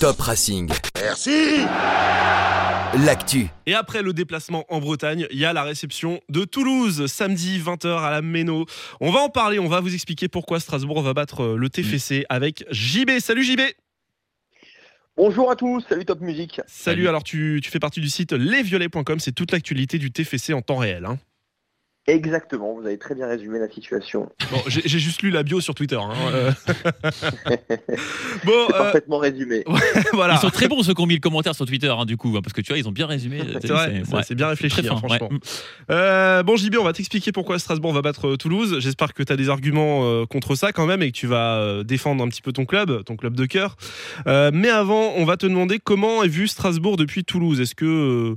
Top Racing. Merci L'actu. Et après le déplacement en Bretagne, il y a la réception de Toulouse, samedi 20h à la Méno. On va en parler, on va vous expliquer pourquoi Strasbourg va battre euh, le TFC avec JB. Salut JB Bonjour à tous, salut Top Music. Salut, alors tu, tu fais partie du site lesviolets.com, c'est toute l'actualité du TFC en temps réel. hein. Exactement, vous avez très bien résumé la situation. Bon, j'ai juste lu la bio sur Twitter. hein, euh. bon, C'est euh, parfaitement résumé. voilà. Ils sont très bons ceux qui ont mis le commentaire sur Twitter, hein, du coup, hein, parce que tu vois, ils ont bien résumé. C'est vrai, ça, ouais. c'est bien réfléchi, hein, ouais. franchement. Euh, bon, JB, on va t'expliquer pourquoi Strasbourg va battre euh, Toulouse. J'espère que tu as des arguments euh, contre ça quand même et que tu vas euh, défendre un petit peu ton club, ton club de cœur. Euh, mais avant, on va te demander comment est vu Strasbourg depuis Toulouse. Est-ce que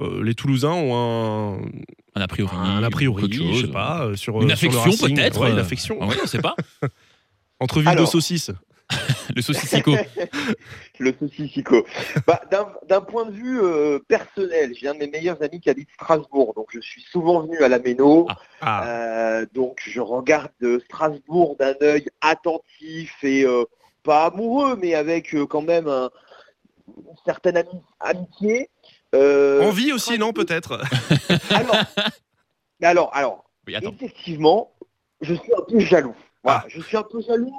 euh, les Toulousains ont un, Un a priori. un a priori, chose. je sais pas, euh, sur Une euh, affection, peut-être, Ouais, une affection. Ah ouais, on sait pas. Entre ville de Alors. saucisse. Le saucissico. Le saucissico. Bah, D'un point de vue euh, personnel, j'ai un de mes meilleurs amis qui habite Strasbourg, donc je suis souvent venu à la Méno. Ah. Ah, Euh, donc je regarde Strasbourg d'un œil attentif et euh, pas amoureux, mais avec euh, quand même un- une certaine ami- amitié. Euh, envie aussi, non, peut-être? Alors, alors, alors, Oui, effectivement, je suis un peu jaloux. Voilà, je suis un peu jaloux,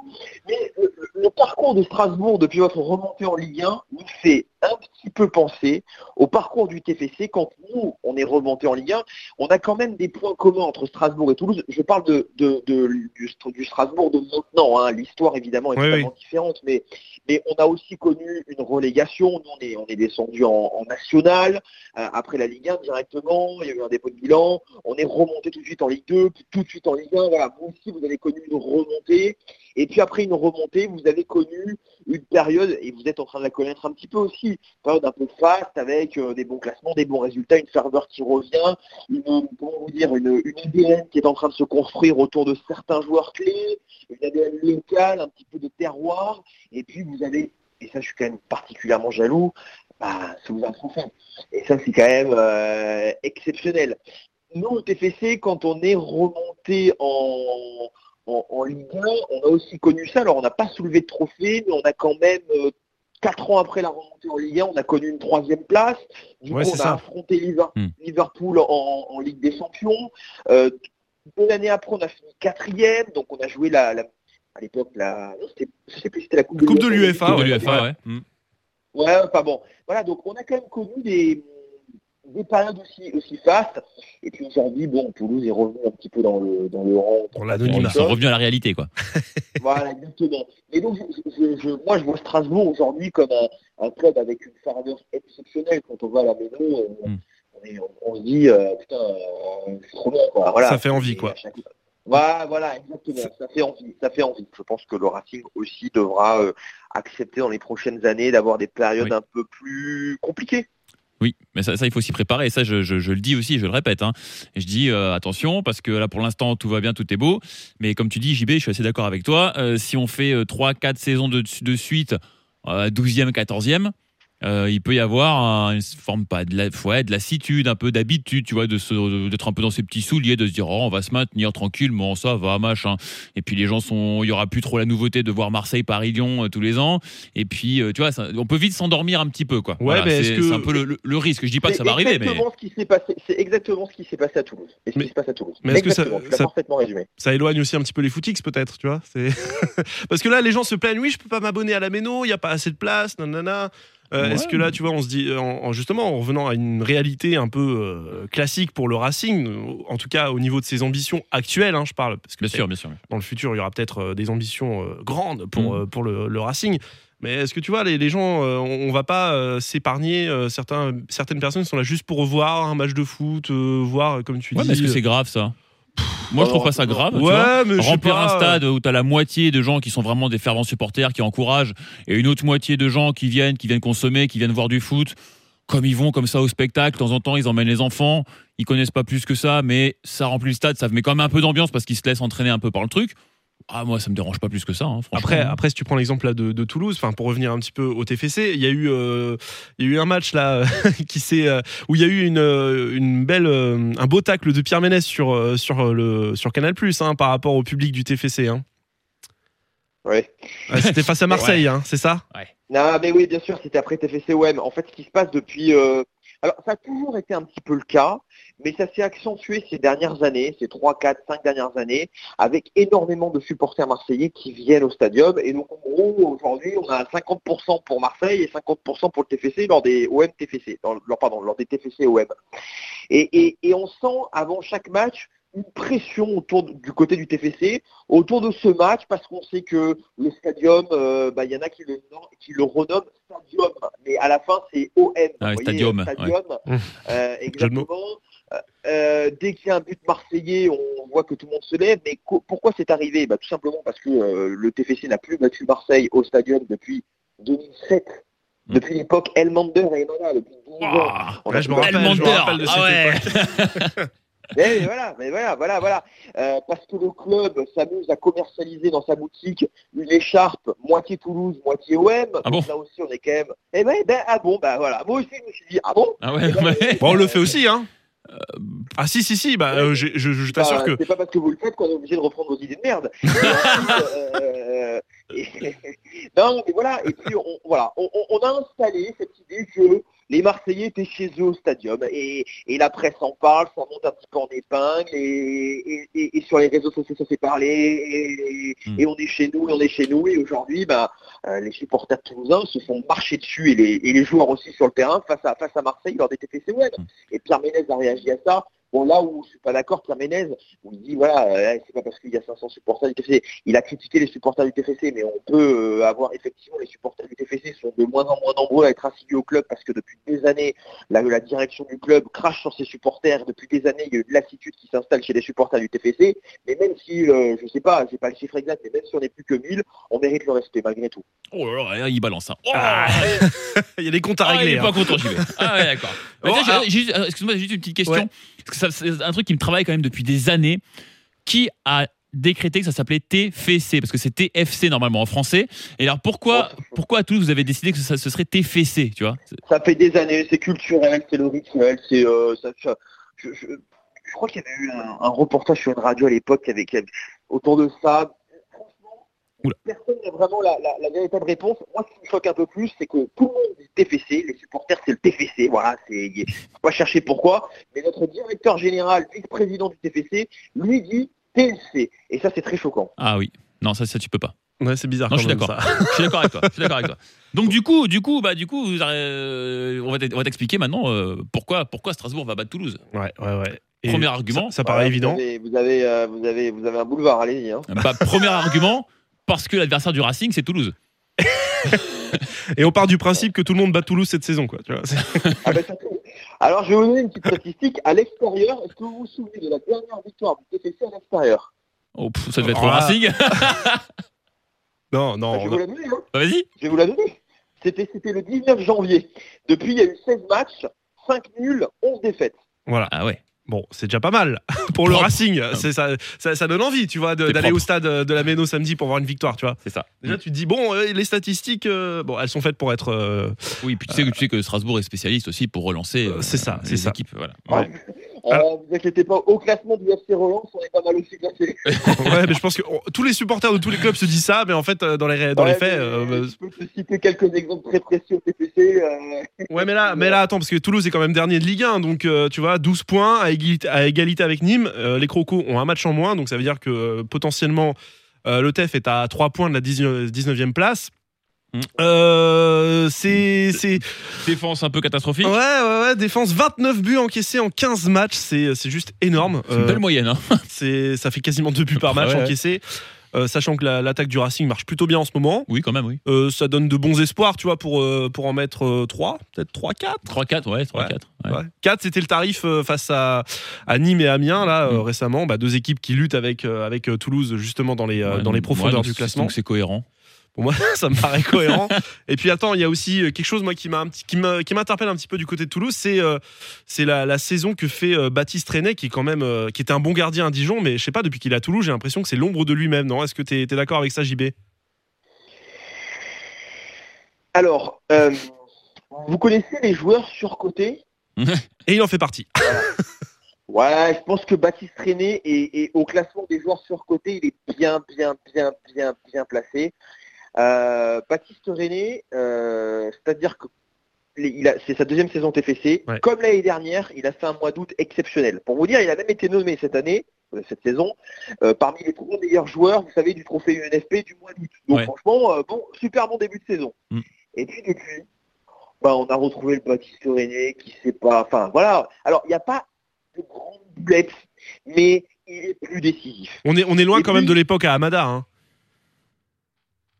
mais le parcours de Strasbourg depuis votre remontée en Ligue 1 nous fait un petit peu penser au parcours du TFC quand nous, on est remonté en Ligue 1. On a quand même des points communs entre Strasbourg et Toulouse. Je parle de, de- de- du, du Strasbourg de maintenant. hein. L'histoire, évidemment, est Oui, totalement différente, mais, mais on a aussi connu une relégation. Nous, on est, on est descendu en, en national, euh, après la Ligue 1 directement. Il y a eu un dépôt de bilan on est remonté tout de suite en Ligue 2, puis tout de suite en Ligue 1. Voilà, vous aussi, vous avez connu une remontée. Et puis après une remontée, vous avez connu une période, et vous êtes en train de la connaître un petit peu aussi, période un peu faste avec euh, des bons classements, des bons résultats, une ferveur qui revient, une, comment vous dire, une, une ADN qui est en train de se construire autour de certains joueurs clés, une ADN locale, un petit peu de terroir. Et puis vous avez, et ça je suis quand même particulièrement jaloux, bah, un trophée. Et ça c'est quand même euh, exceptionnel nous, au TFC, quand on est remonté en, en, Ligue 1, on a aussi connu ça. Alors, on n'a pas soulevé de trophée, mais on a quand même, euh, quatre ans après la remontée en Ligue 1, on a connu une troisième place. Du Ouais, coup, on a ça. affronté Hmm. Liverpool en, en Ligue des Champions. Euh, une année après, on a fini quatrième. Donc, on a joué la, la- à l'époque, la, non, c'était- je sais plus si c'était la Coupe, Coupe de l'UEFA, Coupe de ouais. l'UEFA, ouais. Mm. Ouais, pas bon. Voilà, donc on a quand même connu des, des périodes aussi, aussi fastes. Et puis aujourd'hui, bon, Toulouse est revenu un petit peu dans le, dans le rang. Pour l'anonymat. Ils sont revenus à la réalité, quoi. Voilà, exactement. Et donc, je, je- je- moi, je vois Strasbourg aujourd'hui comme un, un club avec une ferveur exceptionnelle. Quand on va à la Méno, on, Mm. on est- on- on se dit, euh, putain, euh, c'est trop bien, quoi. Voilà. Ça fait envie, Et quoi. chaque- Voilà, voilà, exactement. Ça fait envie. Ça fait envie. Je pense que le Racing aussi devra euh, accepter dans les prochaines années d'avoir des périodes Oui. un peu plus compliquées. Oui, mais ça, il faut s'y préparer. Et ça, je, le dis aussi, je le répète. hein. Je dis euh, attention, parce que là, pour l'instant, tout va bien, tout est beau. Mais comme tu dis, JB, je suis assez d'accord avec toi. Euh, si on fait 3-4 saisons de, de suite, euh, 12e, 14e, euh, il peut y avoir un- une forme pas de la, ouais, de lassitude, un peu d'habitude, tu vois, de se- d'être un peu dans ses petits souliers, de se dire oh, on va se maintenir tranquille, bon ça va machin. Et puis les gens sont, il y aura plus trop la nouveauté de voir Marseille, Paris, Lyon euh, tous les ans. Et puis euh, tu vois, ça- on peut vite s'endormir un petit peu quoi. Ouais, mais est-ce c'est que- c'est un peu le, le- le risque. Je dis pas que ça va arriver, mais exactement ce qui s'est passé. C'est exactement ce qui s'est passé à Toulouse. Et ce Mais- qui se passe à Toulouse. mais est-ce que ça- ça- parfaitement résumé. ça éloigne aussi un petit peu les footix peut-être, tu vois. C'est parce que là les gens se plaignent, oui, je peux pas m'abonner à la Méno, il y a pas assez de place, nanana. Euh, Ouais. Est-ce que là, tu vois, on se dit, en, en- justement, en revenant à une réalité un peu euh, classique pour le Racing, euh, en tout cas au niveau de ses ambitions actuelles, hein, je parle, parce que bien sûr, bien sûr. dans le futur, il y aura peut-être euh, des ambitions euh, grandes pour, Mm. euh, pour le, le Racing. Mais est-ce que tu vois, les, les gens, euh, on, on va pas euh, s'épargner euh, certains, certaines personnes sont là juste pour voir un match de foot, euh, voir, comme tu Ouais, dis. mais est-ce que c'est grave ça? Moi, je trouve pas ça grave. tu vois. Ouais, mais Remplir pas, un stade où tu as la moitié de gens qui sont vraiment des fervents supporters, qui encouragent, et une autre moitié de gens qui viennent, qui viennent consommer, qui viennent voir du foot. Comme ils vont comme ça au spectacle, de temps en temps, ils emmènent les enfants. Ils connaissent pas plus que ça, mais ça remplit le stade, ça met quand même un peu d'ambiance parce qu'ils se laissent entraîner un peu par le truc. Ah, moi, ça me dérange pas plus que ça, hein, franchement. Après, après, si tu prends l'exemple là de, de Toulouse, enfin pour revenir un petit peu au TFC, il y a eu, euh, il y a eu un match là qui s'est, euh, où il y a eu une, euh, une belle, euh, un beau tacle de Pierre Ménès sur sur le sur Canal Plus hein, par rapport au public du TFC. Hein. Ouais. C'était face à Marseille, hein, c'est ça? Non, mais oui, bien sûr, c'était après TFC OM. En fait, ce qui se passe depuis. Alors, ça a toujours été un petit peu le cas, mais ça s'est accentué ces dernières années, ces 3, 4, 5 dernières années, avec énormément de supporters marseillais qui viennent au stadium. Et donc, en gros, aujourd'hui, on a 50% pour Marseille et 50% pour le TFC lors des OM TFC, dans, lors, pardon, lors des TFC OM. Et on sent avant chaque match une pression autour de- du côté du TFC autour de ce match parce qu'on sait que le stadium, euh, bah, il y en a qui le, qui le renomment stadium, mais à la fin c'est OM. Ah vous voyez, stadium, euh, stadium, exactement. Euh, dès qu'il y a un but marseillais, on voit que tout le monde se lève. Mais pourquoi c'est arrivé? Bah, Tout simplement parce que euh, le TFC n'a plus battu Marseille au stadium depuis 2007. Mm. Depuis l'époque Elmander et Emana, depuis 12 ans. Ouah, On Ouais, a je me rappelle, battu. je me rappelle de cette Ah ouais. époque. Mais voilà, mais voilà, voilà, voilà. Euh, parce que le club s'amuse à commercialiser dans sa boutique une écharpe moitié Toulouse, moitié OM. Ah bon Donc là aussi, on est quand même. Eh ben, ben, ah bon, bah voilà. Moi aussi, je me suis dit, ah bon Ah ouais, Eh ben, ouais. Bon, on le fait aussi, hein Ah si, si, si, bah, euh, je, je t'assure bah, que... C'est pas parce que vous le faites qu'on est obligé de reprendre vos idées de merde. Euh, non, mais voilà. Et puis, on, voilà, on, on- on a installé cette idée que les Marseillais étaient chez eux au stadium et, et la presse en parle, ça monte un petit peu en épingle et, et- et- et sur les réseaux sociaux ça s'est parlé et, Hmm. et on est chez nous et on est chez nous et aujourd'hui bah, euh, les supporters toulousains se font marcher dessus et les, et les joueurs aussi sur le terrain face à, face à Marseille lors des TFC Web. Hmm. Et Pierre Ménez a réagi à ça. Bon là où je suis pas d'accord, Pierre Ménez, où il dit voilà, euh, c'est pas parce qu'il y a 500 supporters du TFC. Il a critiqué les supporters du TFC, mais on peut euh, avoir effectivement les supporters du TFC sont de moins en moins nombreux à être assidus au club parce que depuis des années, la, la direction du club crache sur ses supporters. Depuis des années, il y a eu de lassitude qui s'installe chez les supporters du TFC. Mais même si, euh, je sais pas, j'ai pas le chiffre exact, mais même si on n'est plus que 1000, on mérite le respect malgré tout. Oh là là, il balance ça. Oh, Ah, Il y a des comptes à Ah, il régler. est hein. pas content, j'y vais. Ah ouais, d'accord. Bon, Excuse-moi, j'ai juste une petite question. Ouais. C'est un truc qui me travaille quand même depuis des années. Qui a décrété que ça s'appelait TFC Parce que c'est TFC normalement en français. Et alors pourquoi, pourquoi à Toulouse vous avez décidé que ça, ce serait TFC Tu vois? Ça fait des années, c'est culturel, c'est le rituel, c'est euh, ça, ça- je, je- je crois qu'il y avait eu un, un reportage sur une radio à l'époque avec autour de ça. Oula. personne n'a vraiment la, la- la véritable réponse. Moi, ce qui me choque un peu plus, c'est que tout le monde dit TFC, les supporters c'est le TFC, voilà, c'est faut pas chercher pourquoi, mais notre directeur général, vice-président du TFC, lui dit TLC, et ça c'est très choquant. Ah oui. Non, ça, ça tu peux pas. Ouais, c'est bizarre. Non, quand je suis même, d'accord. ça. Je suis d'accord avec toi. Je suis d'accord avec toi. Donc du coup, du coup, bah du coup, vous euh, on va t'expliquer maintenant euh, pourquoi, pourquoi Strasbourg va battre Toulouse. Ouais, ouais, ouais. Et Premier argument. Ça, ça paraît évident. Vous avez, vous avez, euh, vous avez, vous avez un boulevard, allez-y. Hein. Bah, premier argument, parce que l'adversaire du Racing, c'est Toulouse. Et on part du principe que tout le monde bat Toulouse cette saison, quoi. Tu vois, c'est- Ah bah, surtout. Alors, je vais vous donner une petite statistique. À l'extérieur, est-ce que vous vous souvenez de la dernière victoire du TFC à l'extérieur? Oh, pff, ça devait être Oh au là. Racing. non, non. Bah, Je vais on vous la donner. Hein. Bah, Vas-y. Je vais vous la donner. C'était, c'était le 19 janvier. Depuis, il y a eu 16 matchs, 5 nuls, 11 défaites. Voilà. Ah ouais. Bon, c'est déjà pas mal pour le. Racing. C'est ça, ça, ça donne envie, tu vois, d'aller au stade de la Méno samedi pour voir une victoire, tu vois. C'est ça. Déjà, tu te dis bon, euh, les statistiques, euh, bon, elles sont faites pour être. euh, Oui, puis tu sais, que- tu sais que Strasbourg est spécialiste aussi pour relancer. Euh, c'est ça, les c'est ça. équipes. Voilà. Ouais. Euh, vous inquiétez pas, au classement du FC Relance, on est pas mal aussi classé. ouais, mais je pense que tous les supporters de tous les clubs se disent ça, mais en fait, euh, dans les dans les faits, mais euh, bah, Je peux te citer quelques exemples très précis au euh, Ouais, mais là, mais là, attends, parce que Toulouse est quand même dernier de Ligue 1, donc euh, tu vois, 12 points à égalité, à égalité avec Nîmes. Euh, les Crocos ont un match en moins, donc ça veut dire que euh, potentiellement euh, le TEF est à 3 points de la 19, 19e place. Euh, c'est. c'est- Défense un peu catastrophique. Ouais, ouais, ouais, défense 29 buts encaissés en 15 matchs, c'est c'est juste énorme. C'est une Euh, belle moyenne. Hein. c'est ça fait quasiment 2 buts par match Ouais, ouais. encaissés. Euh, sachant que la- l'attaque du Racing marche plutôt bien en ce moment. Oui, quand même, oui. Euh, ça donne de bons espoirs, tu vois, pour, euh, pour en mettre 3, peut-être 3-4. 3-4, ouais, 3-4. ouais. Ouais. 4, c'était le tarif euh, face à, à Nîmes et Amiens, là, euh, Mm. récemment. Bah, deux équipes qui luttent avec, euh, avec euh, Toulouse, justement, dans les, euh, Ouais, dans les profondeurs ouais, donc du classement. Donc c'est cohérent. Pour moi, ça me paraît cohérent. et puis, attends, il y a aussi euh, quelque chose, moi, qui m'a m'interpelle un petit peu du côté de Toulouse, c'est euh, c'est la, la saison que fait euh, Baptiste René, qui est quand même, euh, qui était un bon gardien à Dijon, mais je sais pas, depuis qu'il est à Toulouse, j'ai l'impression que c'est l'ombre de lui-même, non? Est-ce que tu es, d'accord avec ça, JB Alors, vous connaissez les joueurs surcotés? Et il en fait partie. Ouais, je pense que Baptiste René est, est au classement des joueurs surcotés, il est bien, bien, bien, bien, bien placé. Euh, Baptiste René, euh, c'est-à-dire que c'est sa deuxième saison TFC. Ouais. Comme l'année dernière, il a fait un mois d'août exceptionnel. Pour vous dire, il a même été nommé cette année, euh, cette saison, euh, parmi les trois meilleurs joueurs, vous savez, du trophée UNFP du mois d'août. Donc Ouais. franchement, bon, super bon début de saison. Mm. Et puis depuis, bah, on a retrouvé le Baptiste René qui sait pas. Enfin voilà. Alors il n'y a pas de grandes boulettes, mais il est plus décisif. On est, on est loin Et quand même de l'époque à Amada. Hein.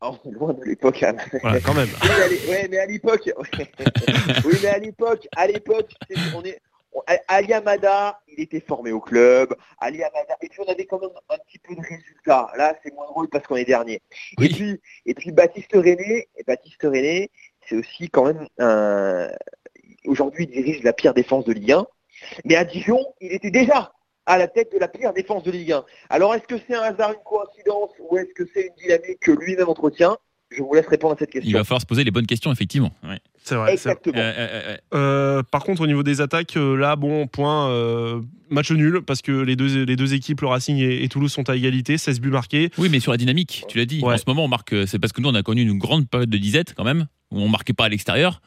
On est loin de l'époque. hein. Voilà, quand même. Oui, mais à ouais, l'époque, oui, mais à l'époque, à l'époque, on est, on- Ali Amada, il était formé au club. Ali Amada, et puis on avait quand même un petit peu de résultats. Là, c'est moins drôle parce qu'on est dernier. Oui. Et puis, et puis Baptiste René, et Baptiste René, c'est aussi quand même un. Aujourd'hui, il dirige la pire défense de Ligue 1. Mais à Dijon, il était déjà à la tête de la pire défense de Ligue 1. Alors, est-ce que c'est un hasard, une coïncidence, ou est-ce que c'est une dynamique que lui-même entretient? Je vous laisse répondre à cette Il question. va falloir se poser les bonnes questions, effectivement. Ouais. C'est vrai. Exactement. Euh, euh, euh, par contre, au niveau des attaques, là, bon, point, euh, match nul, parce que les deux, les deux équipes, le Racing et, et Toulouse, sont à égalité, 16 buts marqués. Oui, mais sur la dynamique, tu l'as dit. Ouais. En ce moment, on marque. C'est parce que nous, on a connu une grande période de disette quand même, où on marquait pas à l'extérieur.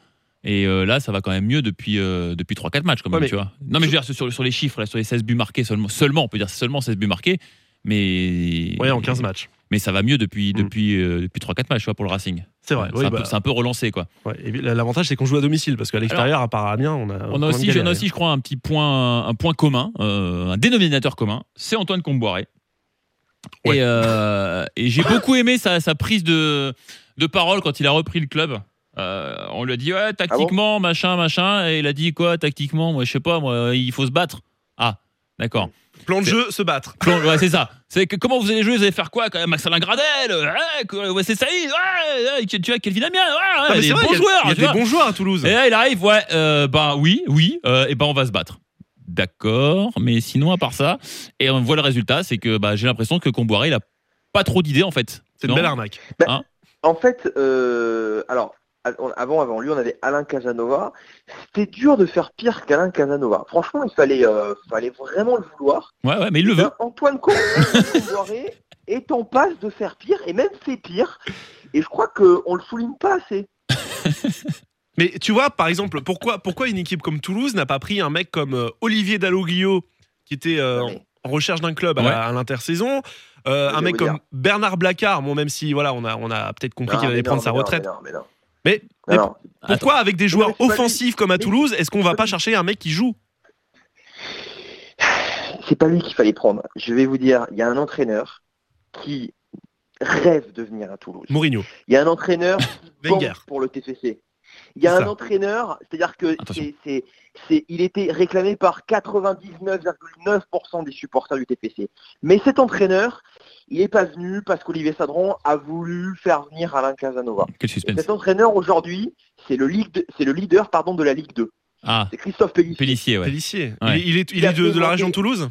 Et euh, là, ça va quand même mieux depuis, euh, depuis 3-4 matchs, quand même, Ouais, tu vois. Non, mais je veux dire, sur, sur les chiffres, là, sur les 16 buts marqués, seulement, seulement on peut dire seulement 16 buts marqués, mais. Ouais, en 15 matchs. Mais ça va mieux depuis, Mm. depuis, euh, depuis 3-4 matchs, tu vois, pour le Racing. C'est vrai. C'est oui, un, bah, un peu relancé, quoi. ouais. L'avantage, c'est qu'on joue à domicile, parce qu'à l'extérieur, à part Amiens, on a. On aussi, galéré. on a aussi, je crois, un petit point, un point commun, un dénominateur commun, c'est Antoine Comboiré. Ouais. Et, et j'ai beaucoup aimé sa, sa prise de, de parole quand il a repris le club. Euh, on lui a dit ouais, tactiquement, machin, machin, et il a dit quoi tactiquement? Moi, je sais pas, moi, il faut se battre. Ah, d'accord. Plan de jeu, se battre. Plan- Ouais, c'est ça. C'est que comment vous allez jouer? Vous allez faire quoi quand même? Maxalin Gradel ouais, c'est Saïd ouais, ouais, tu tu as Kelvin Amiens ouais, Ah, ouais, mais des c'est vrai, bons il y a- joueurs. Il y a tu des vois. bons joueurs à Toulouse. Et là, il arrive, ouais, euh, ben oui, oui, euh, et ben on va se battre. D'accord, mais sinon, à part ça, et on voit le résultat, c'est que bah, j'ai l'impression que Comboiré, il a pas trop d'idées en fait. C'est une Non belle arnaque. En fait, euh, alors, avant, avant lui, on avait Alain Casanova. C'était dur de faire pire qu'Alain Casanova. Franchement, il fallait, euh, fallait vraiment le vouloir. Ouais, ouais, mais il le veut. Antoine Comboiré est en passe de faire pire, et même fait pire. Et je crois qu'on le souligne pas assez. Mais tu vois, par exemple, pourquoi, pourquoi une équipe comme Toulouse n'a pas pris un mec comme euh, Olivier Dalloglio, qui était euh, Ouais. en recherche d'un club à, Ouais. la- à l'intersaison, euh, un mec comme dire. Bernard Blacard, bon, même si voilà, on a, on a peut-être compris qu'il allait prendre non, sa retraite. mais non, mais non. Mais, pourquoi, avec des joueurs offensifs comme à Toulouse, est-ce qu'on va pas chercher un mec qui joue? C'est pas lui qu'il fallait prendre. Je vais vous dire, il y a un entraîneur qui rêve de venir à Toulouse. Mourinho, Il y a un entraîneur qui pour le TFC. Il y a un ça. entraîneur, c'est-à-dire que Attention. c'est, c'est, c'est- il était réclamé par 99,9% des supporters du TFC. Mais cet entraîneur, il n'est pas venu parce qu'Olivier Sadron a voulu faire venir Alain Casanova. Cet entraîneur aujourd'hui, c'est le, ligue de- c'est le leader pardon, de la Ligue 2. Ah, C'est Christophe Pellissier. Pellissier, ouais. Pellissier. Ouais. Il, est- il est, il Il a est de, de la région de Toulouse?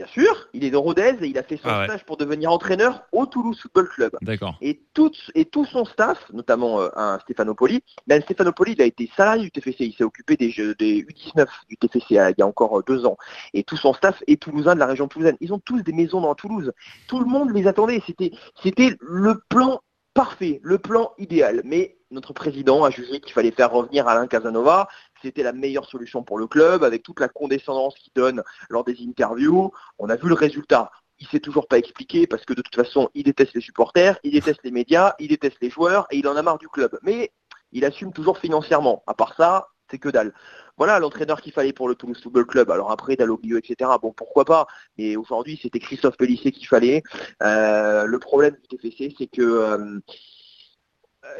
Bien sûr, il est de Rodez et il a fait son Ah ouais. stage pour devenir entraîneur au Toulouse Football Club. D'accord. Et tout, et tout son staff, notamment euh, un Stéphanopoli, même Stéphanopoli, il a été salarié du TFC, il s'est occupé des, jeux, des U19 du TFC euh, il y a encore euh, deux ans. Et tout son staff est toulousain de la région toulousaine. Ils ont tous des maisons dans Toulouse. Tout le monde les attendait. C'était, c'était le plan parfait, le plan idéal. Mais notre président a jugé qu'il fallait faire revenir Alain Casanova. C'était la meilleure solution pour le club, avec toute la condescendance qu'il donne lors des interviews. On a vu le résultat il s'est toujours pas expliqué parce que de toute façon, il déteste les supporters, il déteste les médias, il déteste les joueurs et il en a marre du club. Mais il assume toujours financièrement. À part ça, c'est que dalle. Voilà l'entraîneur qu'il fallait pour le Toulouse Football Club. Alors après, Dalloglio, etc. Bon, pourquoi pas. Mais aujourd'hui, c'était Christophe Pellissier qu'il fallait. Euh, le problème du TFC, c'est que euh,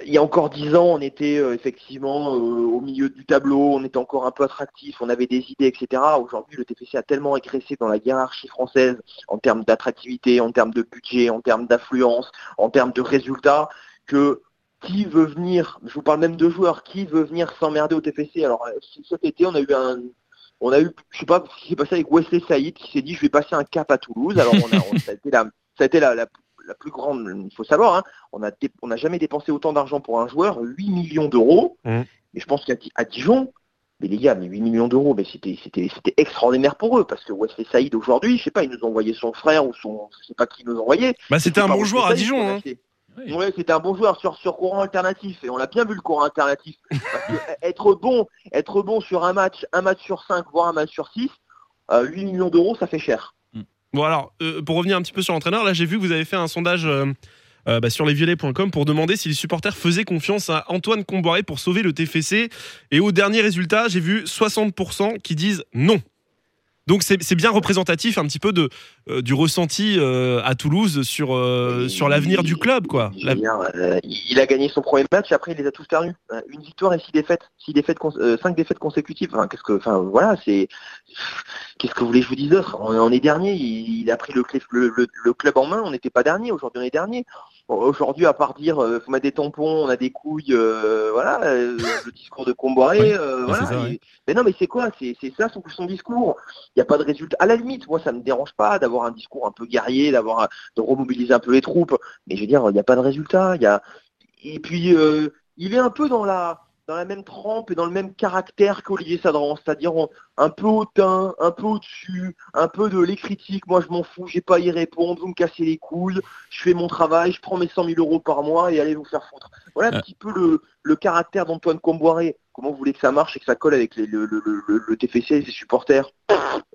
il y a encore dix ans, on était euh, effectivement au milieu du tableau, on était encore un peu attractif, on avait des idées, etc. Aujourd'hui, le TFC a tellement régressé dans la hiérarchie française en termes d'attractivité, en termes de budget, en termes d'affluence, en termes de résultats, que qui veut venir, je vous parle même de joueurs, qui veut venir s'emmerder au TFC Alors euh, cet été, on a eu un, on a eu, je sais pas ce qui s'est passé avec Wesley Saïd qui s'est dit je vais passer un cap à Toulouse. Alors on a, on- ça a été la, ça a été la, la, la plus grande, il faut savoir, hein, on a, on n'a jamais dépensé autant d'argent pour un joueur, 8 millions d'euros. Mhm. Et je pense qu'à à Dijon, Mais les gars, mais 8 millions d'euros, mais c'était, c'était, c'était extraordinaire pour eux, parce que Wesley Saïd aujourd'hui, je sais pas, il nous envoyait son frère ou son, je sais pas qui nous envoyait. Bah, c'était un bon joueur à Dijon. hein. Oui. Ouais, c'était un bon joueur sur, sur courant alternatif, et on a bien vu le courant alternatif. Parce que être bon, être bon sur un match, un match sur 5, voire un match sur 6, 8 millions d'euros, ça fait cher. Bon alors, euh, pour revenir un petit peu sur l'entraîneur, là j'ai vu que vous avez fait un sondage euh, euh, bah, sur lesviolets.com pour demander si les supporters faisaient confiance à Antoine Comboiré pour sauver le TFC. Et au dernier résultat, j'ai vu 60% qui disent non. Donc c'est bien représentatif un petit peu de, euh, du ressenti euh, à Toulouse sur, euh, sur l'avenir du club. quoi. La- il a gagné son premier match, après il les a tous perdus. Une victoire et six défaites, six défaites, cinq défaites consécutives. Enfin, qu'est-ce que, enfin, voilà, c'est, qu'est-ce que vous voulez que je vous dise d'autre on, on est dernier. Il, il a pris le, clé- le, le- le club en main. On n'était pas dernier. Aujourd'hui, on est dernier. Aujourd'hui, à part dire, euh, faut mettre des tampons, on a des couilles, euh, voilà, euh, le discours de Comboiré, euh, bah, voilà. ça, ouais. Mais non, mais c'est quoi? C'est ça son, son discours. Il n'y a pas de résultat. À la limite, moi, ça me dérange pas d'avoir un discours un peu guerrier, d'avoir de remobiliser un peu les troupes. Mais je veux dire, il n'y a pas de résultat. Il y a et puis il est un peu dans la dans la même trempe et dans le même caractère qu'Olivier Sadran, c'est-à-dire un peu hautain, un peu au-dessus, un peu de les critiques, moi je m'en fous, j'ai pas à y répondre, vous me cassez les couilles, je fais mon travail, je prends mes 100 000 euros par mois et allez vous faire foutre. Voilà un Ah. petit peu le, le caractère d'Antoine Comboiré. Comment vous voulez que ça marche et que ça colle avec les- le, le, le, le TFC et ses supporters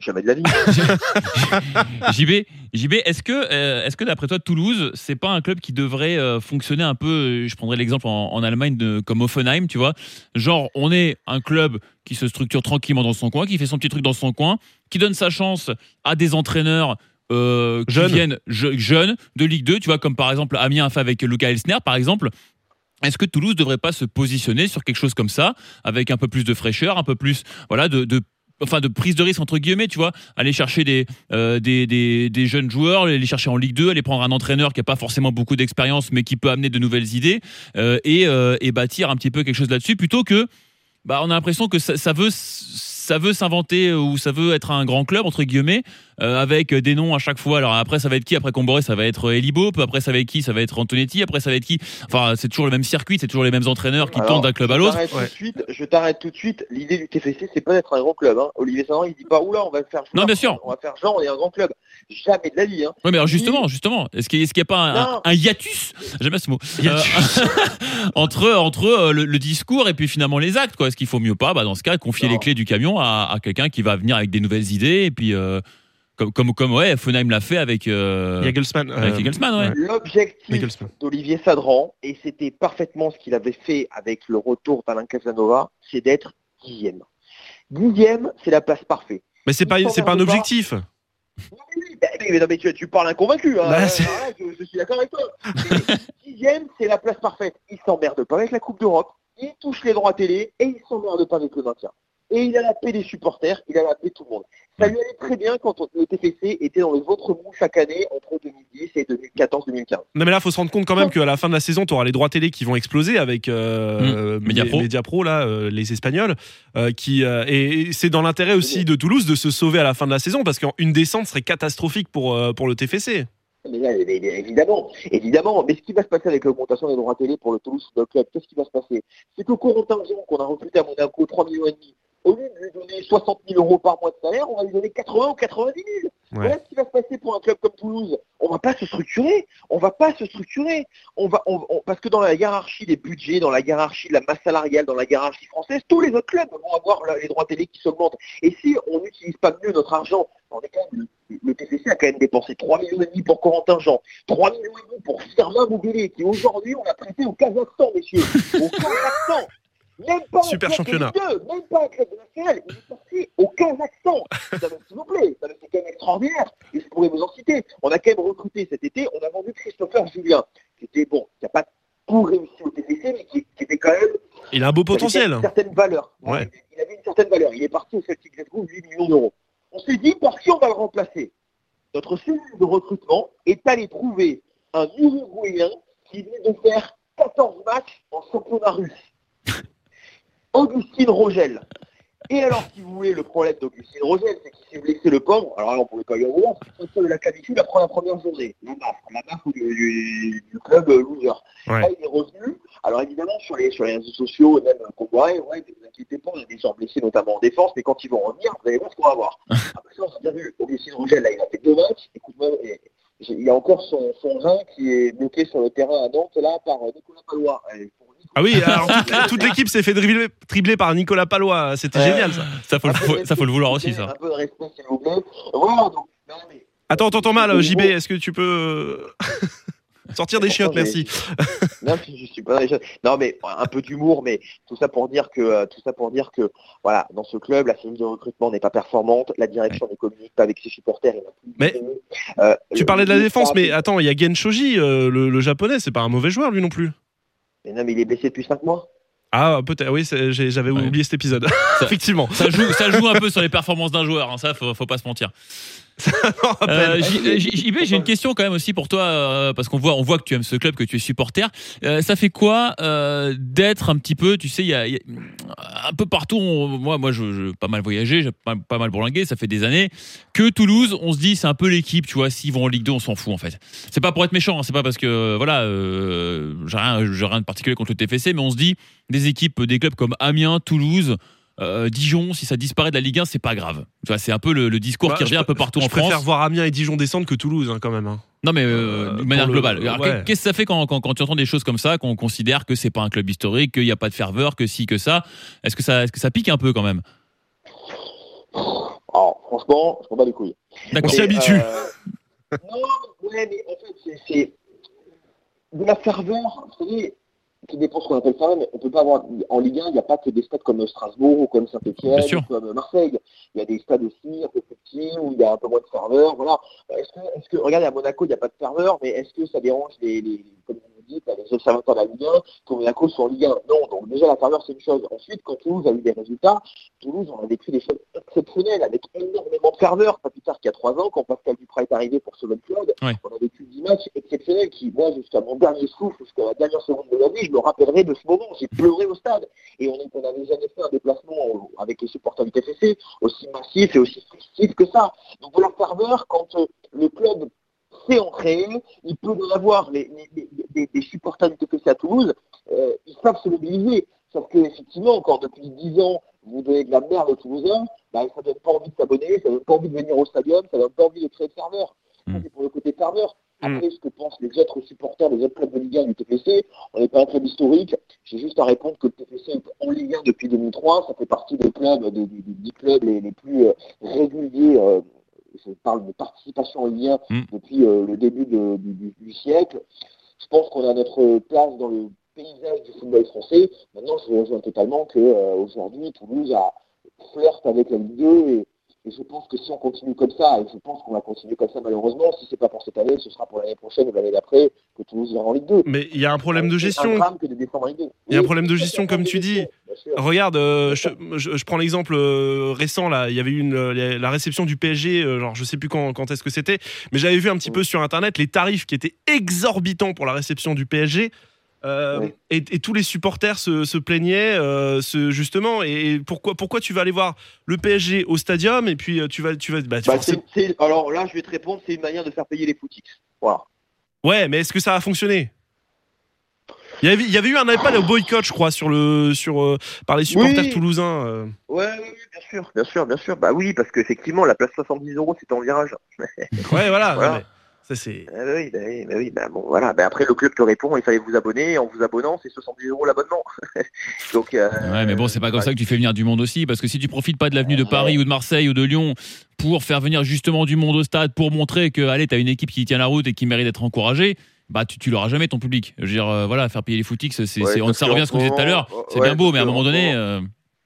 Jamais de la vie. JB, JB, est-ce que, euh, est-ce que d'après toi, Toulouse, c'est pas un club qui devrait euh, fonctionner un peu, euh, je prendrais l'exemple en, en Allemagne de, comme Offenheim, tu vois, genre on est un club qui se structure tranquillement dans son coin, qui fait son petit truc dans son coin, qui donne sa chance à des entraîneurs euh, qui Jeunes. viennent je- jeunes de Ligue 2, tu vois, comme par exemple Amiens a fait avec Luca Elsner, par exemple. Est-ce que Toulouse devrait pas se positionner sur quelque chose comme ça, avec un peu plus de fraîcheur, un peu plus, voilà, de, enfin de prise de risque entre guillemets, tu vois, aller chercher des, euh, des, des, jeunes joueurs, les chercher en Ligue 2, aller prendre un entraîneur qui a pas forcément beaucoup d'expérience, mais qui peut amener de nouvelles idées euh, et, euh, et bâtir un petit peu quelque chose là-dessus, plutôt que, bah, on a l'impression que ça, veut ça veut s'inventer ou ça veut être un grand club entre guillemets euh, avec des noms à chaque fois. Alors après ça va être qui? Après Comboré ça va être Elibo, après ça va être qui? Ça va être Antonetti, après ça va être qui? Enfin c'est toujours le même circuit, c'est toujours les mêmes entraîneurs qui tournent d'un club à je l'autre. t'arrête tout Ouais. de suite, Je t'arrête tout de suite. L'idée du TFC, c'est pas d'être un grand club. Hein. Olivier Sadran, il dit pas oula, on va faire. Non, joueur, bien sûr. On va faire genre, on est un grand club. Jamais de la vie. Hein. Ouais, mais alors justement, justement, est-ce qu'il n'y a pas un, Non. un hiatus? J'aime bien ce mot. Hiatus. Euh, entre entre euh, le, le discours et puis finalement les actes, quoi. Est-ce qu'il faut mieux pas, bah, dans ce cas, confier Non. les clés du camion à, à quelqu'un qui va venir avec des nouvelles idées et puis euh, comme comme comme ouais, Fonheim l'a fait avec euh, euh, avec Egelsmann, ouais. L'objectif d'Olivier Sadran, et c'était parfaitement ce qu'il avait fait avec le retour d'Alain Casanova, c'est d'être dixième. Dixième, c'est la place parfaite. Mais c'est pas, c'est pas un objectif. Oui, mais non, mais tu, tu parles inconvaincu. Hein. Bah, Euh, là, je, je suis d'accord avec toi. Mais Dixième, c'est la place parfaite. Il s'emmerde pas avec la Coupe d'Europe, il touche les droits télé et il s'emmerde pas avec le maintien. Et il a la paix des supporters, il a la paix de tout le monde. Ça lui allait très bien quand le TFC était dans le ventre mou chaque année entre 2010 et 2014-2015. Non mais là, faut se rendre compte quand même qu'à la fin de la saison, tu auras les droits télé qui vont exploser avec euh, Mmh. Mediapro. Mediapro, là, euh, les Espagnols, euh, qui euh, et c'est dans l'intérêt aussi de Toulouse de se sauver à la fin de la saison parce qu'une descente serait catastrophique pour euh, pour le TFC. Mais là, mais- mais évidemment, évidemment. Mais ce qui va se passer avec l'augmentation des droits télé pour le Toulouse Football Club, qu'est-ce qui va se passer? C'est que Corentin Jean, qu'on a recruté à Monaco 3 millions et demi, au lieu de lui donner 60 000 euros par mois de salaire, on va lui donner 80 ou 90 000. Voilà ce qui va se passer pour un club comme Toulouse. On va pas se structurer. On va pas se structurer. On va, on- on- parce que dans la hiérarchie des budgets, dans la hiérarchie de la masse salariale, dans la hiérarchie française, tous les autres clubs vont avoir les droits télé qui s'augmentent. Et si on n'utilise pas mieux notre argent, on est quand même, le, TFC a quand même dépensé 3 millions et demi pour Corentin Jean, 3 millions et demi pour Firmin Moubélé, qui aujourd'hui on a prêté au Kazakhstan, messieurs. Au Kazakhstan. Même pas Super championnat. Ligue 2, même pas un club national, il est sorti au Kazakhstan. S'il vous plaît, c'est quand même extraordinaire. Et je pourrais vous en citer. On a quand même recruté cet été, on a vendu Christopher Julien, qui était bon, qui n'a pas tout réussi au TTC, mais qui, qui était quand même Il a un beau potentiel. une certaine valeur. Ouais. Il avait une certaine valeur. Il est parti au Celtic Glasgow, 8 millions d'euros. On s'est dit, par qui on va le remplacer? Notre cellule de recrutement est allé trouver un Uruguayen qui venait de faire 14 matchs en championnat russe. Augustine Rogel. Et alors, si vous voulez, le problème d'Augustine Rogel, c'est qu'il s'est blessé le pauvre. Alors là, on pouvait pas y avoir, c'est que la clavicule après la première journée. La baffe, la baffe du, du- du club euh, loser. Ouais. Là, il est revenu. Alors évidemment, sur les, sur les réseaux sociaux, même qu'on voit, ouais, vous inquiétez pas, on a des gens blessés notamment en défense, mais quand ils vont revenir, vous allez voir ce qu'on va voir. ah, bah, ça, on a bien vu. Augustin Rogel, là, il a fait deux matchs. Et- j'ai- il y a encore son, son rein qui est bloqué sur le terrain à Nantes, là, par euh, Nicolas Palois. Ah oui, alors toute, toute l'équipe s'est fait dribbler, tribler par Nicolas Palois. C'était génial ça. Ça faut, le- faut- ça faut le vouloir aussi, ça. Un peu de respect, s'il vous plaît. Voilà, donc, non, mais Attends, t'entends mal, JB. Est-ce que tu peux euh, sortir des chiottes Merci. Non, je suis pas dans les choses. Non, mais un peu d'humour, mais tout ça pour dire que euh, tout ça pour dire que voilà, dans ce club, la cellule de recrutement n'est pas performante, la direction ne communique pas avec ses supporters. il y en a plus Mais Euh, Tu le- parlais de la défense, mais attends, il y a Gen Shoji, euh, le, le japonais. C'est pas un mauvais joueur lui non plus. Mais non, mais il est blessé depuis 5 mois. Ah peut-être. Oui, j'avais Ouais. oublié cet épisode. Effectivement. Ça joue, ça joue un peu sur les performances d'un joueur, hein, ça faut, faut pas se mentir. Euh, J- euh, JB, j'ai une question quand même aussi pour toi, euh, parce qu'on voit, on voit que tu aimes ce club, que tu es supporter. Euh, ça fait quoi d'être un petit peu, tu sais, il y a, il y a- un peu partout. on- moi, moi, je, je pas mal voyagé, j'ai pas, pas mal bourlingué. Ça fait des années que Toulouse, on se dit, c'est un peu l'équipe, tu vois. S'ils vont en Ligue 2, on s'en fout en fait. C'est pas pour être méchant, hein, c'est pas parce que voilà, j'ai rien, j'ai rien de particulier contre le TFC, mais on se dit, des équipes, des clubs comme Amiens, Toulouse. Euh, Dijon, si ça disparaît de la Ligue 1, c'est pas grave. C'est un peu le, le discours Bah, qui revient je un peu partout je en France. préfère voir Amiens et Dijon descendre que Toulouse hein, quand même. hein. Non, mais euh, Euh, de manière globale. Ouais. Qu'est-ce que ça fait quand, quand, quand tu entends des choses comme ça, qu'on considère que c'est pas un club historique, qu'il n'y a pas de ferveur, que si, que ça? Est-ce que ça, est-ce que ça pique un peu quand même? Alors, franchement, je prends pas les couilles. On s'y habitue. euh, non, ouais, mais en fait, c'est- c'est de la ferveur, vous savez, qui dépend ce qu'on appelle ferveur, mais on peut pas avoir, en Ligue 1, il n'y a pas que des stades comme Strasbourg ou comme Saint-Etienne ou comme Marseille. Il y a des stades aussi un peu plus petits où il y a un peu moins de ferveur, voilà. Est-ce que, est-ce que, regardez, à Monaco, il n'y a pas de ferveur, mais est-ce que ça dérange les, les les observateurs de la Ligue 1 que Monaco soit en Ligue 1 Non, donc déjà la ferveur, c'est une chose. Ensuite, quand Toulouse a eu des résultats, Toulouse, on a vécu des choses exceptionnelles avec énormément de ferveur. Pas plus tard qu'il y a trois ans, quand Pascal Duprat est arrivé pour sauver le club, on a vécu 10 matchs exceptionnels qui, moi, jusqu'à mon dernier souffle, jusqu'à la dernière seconde de la vie, je me rappellerai de ce moment. J'ai pleuré au stade. Et on n'avait jamais fait un déplacement avec les supporters du TFC aussi massif et aussi festif que ça. Donc la ferveur, quand euh, le club en créer, il peut en avoir les, les- les- les- des supporters du TFC à Toulouse, euh, ils savent se mobiliser. Sauf que effectivement, quand depuis 10 ans, vous donnez de la merde aux Toulousains, bah, ça donne pas envie de s'abonner, ça donne pas envie de venir au stadium, ça donne pas envie de créer de ferveur. Ça, Mm. c'est pour le côté ferveur. Après, ce que pensent les autres supporters des autres clubs de Ligue 1 du TFC, on n'est pas un club historique. J'ai juste à répondre que le TFC est en Ligue 1 depuis 2003. Ça fait partie des clubs, des, des- des 10 clubs les, les plus euh, réguliers. euh, je parle de participation en Ligue 1 Mm. depuis euh, le début de- du, du- du siècle. Je pense qu'on a notre place dans le paysage du football français. Maintenant, je rejoins totalement que euh, aujourd'hui, Toulouse a flirte avec la Ligue 2 et, et je pense que si on continue comme ça, et je pense qu'on va continuer comme ça malheureusement, si c'est pas pour cette année, ce sera pour l'année prochaine ou l'année d'après que Toulouse ira en Ligue 2. Mais il y a un problème de gestion. que de 2. Il y a un problème de gestion, comme tu dis. gestion. Regarde, euh, je, je- je prends l'exemple euh, récent là. Il y avait eu une, euh, la réception du PSG. euh, genre, je sais plus quand, quand est-ce que c'était, mais j'avais vu un petit peu sur internet les tarifs qui étaient exorbitants pour la réception du PSG. Euh, Oui. et, et tous les supporters se, se plaignaient euh, justement. Et pourquoi, pourquoi tu vas aller voir le PSG au stadium et puis euh, tu vas, tu vas, bah, Bah, forcément- c'est- c'est- alors là, je vais te répondre, c'est une manière de faire payer les footix. Voilà. Ouais, mais est-ce que ça a fonctionné? Il y, avait, il y avait eu un appel au boycott, je crois, sur le, sur, euh, par les supporters Oui. toulousains. euh. Ouais, oui, bien sûr, bien sûr, bien sûr. Bah oui, parce qu'effectivement, la place 70 euros, c'est en virage. Ouais, voilà. ça, c'est. Ah bah oui, bah oui, bah oui, bah bon, voilà. Bah après, le club te répond, il fallait vous abonner. Et en vous abonnant, c'est 70 euros l'abonnement. Donc. euh, Ouais, mais bon, c'est pas comme ouais. ça que tu fais venir du monde aussi, parce que si tu profites pas de l'avenue de Ouais. Paris ou de Marseille ou de Lyon pour faire venir justement du monde au stade, pour montrer que, allez, t'as une équipe qui tient la route et qui mérite d'être encouragée, bah tu, tu l'auras jamais ton public. Je veux dire, euh, voilà, faire payer les footix, c'est, c'est- Ouais, on- parce ça revient à ce qu'on disait tout à l'heure. C'est ouais, bien beau, mais à un moment donné, euh,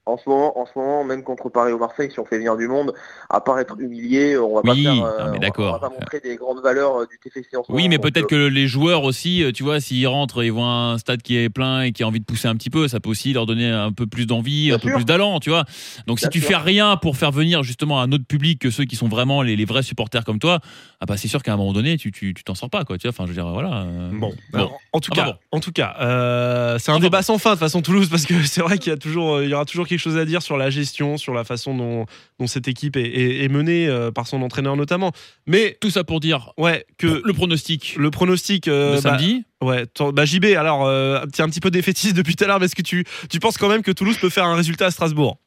En ce moment, en ce moment, même contre Paris ou Marseille, si on fait venir du monde, à part être humilié, on va Oui, pas faire, non, euh, mais on va- d'accord. on va pas montrer des grandes valeurs euh, du TFC en ce moment. Oui, mais peut-être euh, que les joueurs aussi, euh, tu vois, s'ils rentrent, ils voient un stade qui est plein et qui a envie de pousser un petit peu, ça peut aussi leur donner un peu plus d'envie, Bien un peu plus d'allant, tu vois. Donc si tu sûr. fais rien pour faire venir justement un autre public que ceux qui sont vraiment les, les vrais supporters comme toi, ah bah c'est sûr qu'à un moment donné, tu tu tu t'en sors pas, quoi. Tu vois, enfin, je veux dire, voilà. euh, Bon, Bon. alors, en tout Ah cas, bah bon. en tout cas, euh, c'est un bah débat sans fin de façon Toulouse parce que c'est vrai qu'il y a toujours, il y aura toujours quelque quelque chose à dire sur la gestion, sur la façon dont, dont cette équipe est, est- est menée euh, par son entraîneur notamment. Mais Tout ça pour dire ouais, que le pronostic le pronostic. euh, de bah, samedi. ouais, t'en- bah, JB, alors, euh, tu es un petit peu défaitiste depuis tout à l'heure, mais est-ce que tu, tu penses quand même que Toulouse peut faire un résultat à Strasbourg?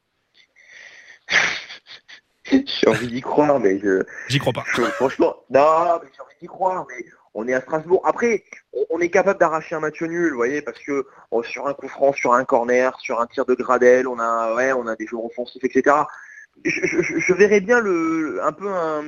J'ai envie d'y croire, mais je, J'y crois pas. je- franchement, non, mais j'ai envie d'y croire, mais on est à Strasbourg. Après, on, est capable d'arracher un match nul, vous voyez, parce que oh, sur un coup franc, sur un corner, sur un tir de Gradel, on a, ouais, on a des joueurs offensifs, etc. Je- je verrais bien le, un peu un,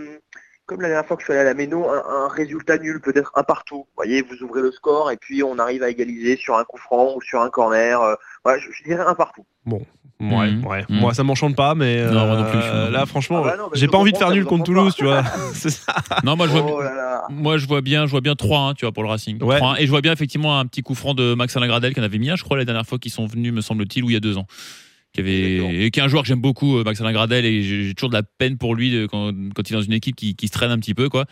comme la dernière fois que je suis allé à la Méno, un, un résultat nul, peut-être un partout. Vous voyez, vous ouvrez le score et puis on arrive à égaliser sur un coup franc ou sur un corner. euh, ouais, je, je dirais un partout. Ouais, Mhm. ouais. Mhm. Moi, ça m'enchante pas, mais Non, moi non plus, euh, je- là, franchement, Ah bah non, j'ai pas envie de faire nul contre Toulouse, pas. tu vois. C'est ça. Non, moi je vois, Oh là là. moi je vois bien, je vois bien 3-1, tu vois, pour le Racing. Ouais. 3-1. Et je vois bien effectivement un petit coup franc de Max Alain Gradel qui en avait mis un, je crois, la dernière fois qu'ils sont venus, me semble-t-il, ou il y a deux ans. Qui, Exactement. avait, et qui est un joueur que j'aime beaucoup, euh, Max Alain Gradel, et j'ai toujours de la peine pour lui de- quand, quand il est dans une équipe qui, qui se traîne un petit peu, quoi.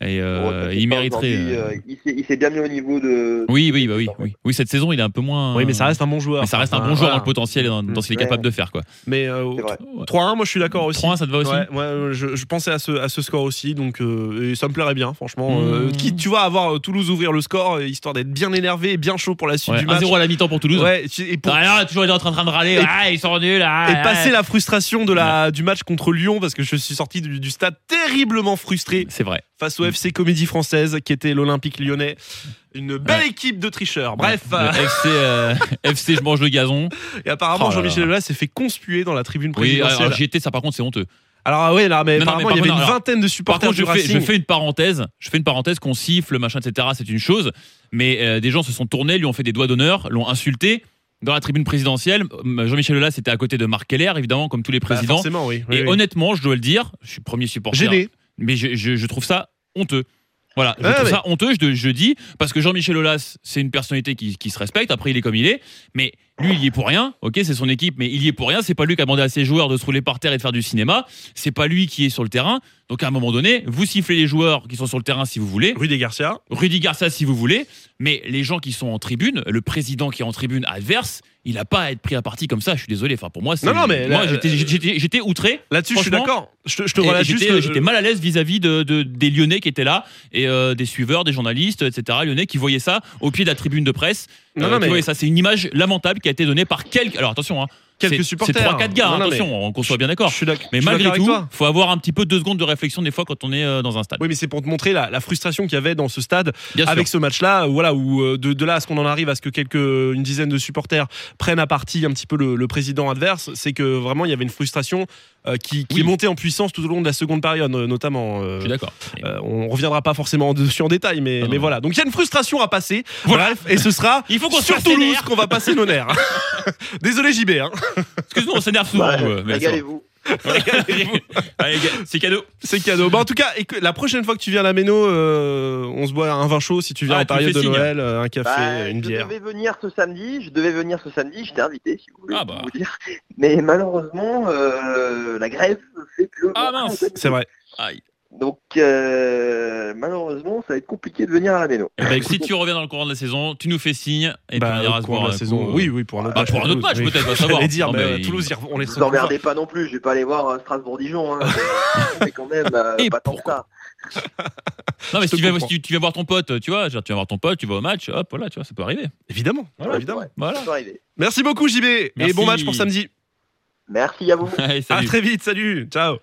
Et euh, il mériterait. euh, il s'est- bien mis au niveau de. Oui, oui, bah oui, oui. Oui, cette saison, il est un peu moins. Oui, mais ça reste un bon joueur. mais ça reste un bon joueur voilà. dans le potentiel et dans, dans ce qu'il est capable de faire, quoi. Mais euh, C'est vrai. 3-1, moi je suis d'accord aussi. 3-1, ça te va aussi Ouais, ouais, je, je pensais à ce, à ce score aussi, donc euh, et ça me plairait bien, franchement. Mmh. Euh, quitte, tu vois, avoir Toulouse ouvrir le score, histoire d'être bien énervé et bien chaud pour la suite Ouais, du match. 1-0 à la mi-temps pour Toulouse. Ouais, et, pour- Ah, là, toujours il est en train, en train de râler. Et- ah, sont nuls. Ah, et ah. passer la frustration de la, du match contre Lyon, parce que je suis sorti du, du stade terriblement frustré C'est vrai. face au FC Comédie Française, qui était l'Olympique lyonnais. Une belle Ouais. équipe de tricheurs. Bref, euh, FC, euh, FC, je mange le gazon. et apparemment Oh Jean-Michel. Aulas s'est fait conspuer dans la tribune Oui, présidentielle. alors j'y étais, ça par contre, c'est honteux. Alors ah ouais, là, mais Non, non, apparemment mais il y avait une vingtaine de Par supporters contre, je fais, Racing. je fais une parenthèse. Je fais une parenthèse qu'on siffle, machin, etc. C'est une chose. Mais euh, des gens se sont tournés, lui ont fait des doigts d'honneur, l'ont insulté. Dans la tribune présidentielle, Jean-Michel Aulas était à côté de Marc Keller, évidemment, comme tous les Bah, présidents. forcément, oui. oui, et oui. honnêtement, je dois le dire, je suis premier supporter. Gêné. mais je, je- je trouve ça honteux. Voilà, je Ouais, trouve ça honteux, je, je dis, parce que Jean-Michel Aulas, c'est une personnalité qui, qui se respecte, après il est comme il est, mais lui il y est pour rien, ok, c'est son équipe, mais il y est pour rien, c'est pas lui qui a demandé à ses joueurs de se rouler par terre et de faire du cinéma, c'est pas lui qui est sur le terrain, donc à un moment donné, vous sifflez les joueurs qui sont sur le terrain si vous voulez, Rue des Garcia. Rudy Garcia si vous voulez, mais les gens qui sont en tribune, le président qui est en tribune adverse, il a pas à être pris à partie comme ça, je suis désolé, enfin pour moi c'est... Non, non, mais Moi là- j'étais- outré, Là-dessus, je suis d'accord. Je te, je juste. J'étais mal à l'aise vis-à-vis de, de- des Lyonnais qui étaient là et euh, des suiveurs, des journalistes, etc. Lyonnais qui voyaient ça au pied de la tribune de presse. Non, Euh, non, mais- ça, c'est une image lamentable qui a été donnée par quelques. Alors attention, hein, Quelques supporters. C'est trois quatre gars. Non, hein, non, attention, qu'on soit bien d'accord. Mais malgré tout, toi. faut avoir un petit peu deux secondes de réflexion des fois quand on est euh, dans un stade. Oui, mais c'est pour te montrer la, la frustration qu'il y avait dans ce stade Bien sûr. avec ce match-là. Voilà, où euh, de, de là à ce qu'on en arrive à ce que quelques une dizaine de supporters prennent à partie un petit peu le, le président adverse, c'est que vraiment il y avait une frustration euh, qui, qui Oui. est montée en puissance tout au long de la seconde période, euh, notamment. euh, Je suis d'accord. Euh, on reviendra pas forcément dessus en détail, mais, Non, mais non. voilà. Donc il y a une frustration à passer. Voilà. Bref, et ce sera Il faut qu'on sur Toulouse qu'on va passer nos nerfs. Désolé JB. Hein. Excuse-nous, on s'énerve souvent. Bah, euh, Régalez-vous. Allez, gars, c'est cadeau. C'est cadeau. Bah, en tout cas, la prochaine fois que tu viens à la Méno, euh, on se boit un vin chaud si tu viens Ah, en période de signe. Noël, euh, un café, Bah, une je bière. devais venir ce samedi, je devais venir ce samedi, j'étais invité si vous voulez Ah bah. vous dire. Mais malheureusement, euh, la grève fait que. Ah, mince. C'est vrai. Aïe. Donc euh, malheureusement, ça va être compliqué de venir à la Méno. Eh ben, si tu reviens dans le courant de la saison, tu nous fais signe et Bah, puis on ira se voir la un saison. coup, euh, Oui, oui, pour un autre bah, match. pour un autre match, oui. peut-être, va savoir. Dire, Non, mais, Toulouse, on les Vous emmerdez pas non plus, je vais pas aller voir euh, Strasbourg-Dijon. Hein. mais quand même, euh, Et pas tant que ça. Non, mais si tu, viens, comprends. si tu, tu viens voir ton pote, tu vois, genre, tu viens voir ton pote, tu vas au match, hop, voilà, tu vois, ça peut arriver. Évidemment, Voilà, évidemment. Ouais, Voilà. ça peut arriver. Merci beaucoup JB et bon match pour samedi. Merci à vous. Allez, À très vite, salut, ciao.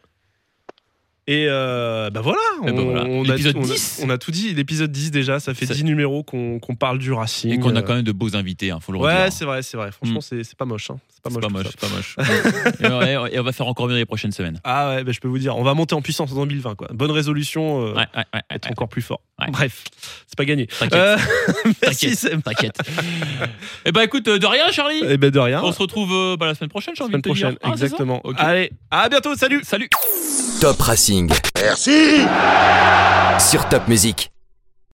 Et euh, bah voilà, Eh on, ben voilà. on a, L'épisode on a- 10. on a tout dit, l'épisode 10 déjà, ça fait Ça- 10 numéros qu'on parle du Racing. Et qu'on a Euh, quand même de beaux invités, hein, faut le redire. Ouais, c'est vrai, c'est vrai. Franchement, Mm. c'est c'est pas moche. hein. C'est pas moche. pas moche, pas moche. et, on- et on va faire encore mieux les prochaines semaines. Ah ouais, bah, je peux vous dire, on va monter en puissance en 2020. Quoi. Bonne résolution, euh, Ouais, ouais, ouais, être ouais. encore plus fort. Ouais. Bref, c'est pas gagné. T'inquiète, Euh, merci, T'inquiète. Eh ben écoute, euh, de rien, Charlie. Eh ben de rien. On se retrouve euh, bah, la semaine prochaine, j'ai envie semaine de te dire. prochaine, Ah, exactement. Ok. Allez, à bientôt, salut. Salut. Top Racing Merci sur Top Music.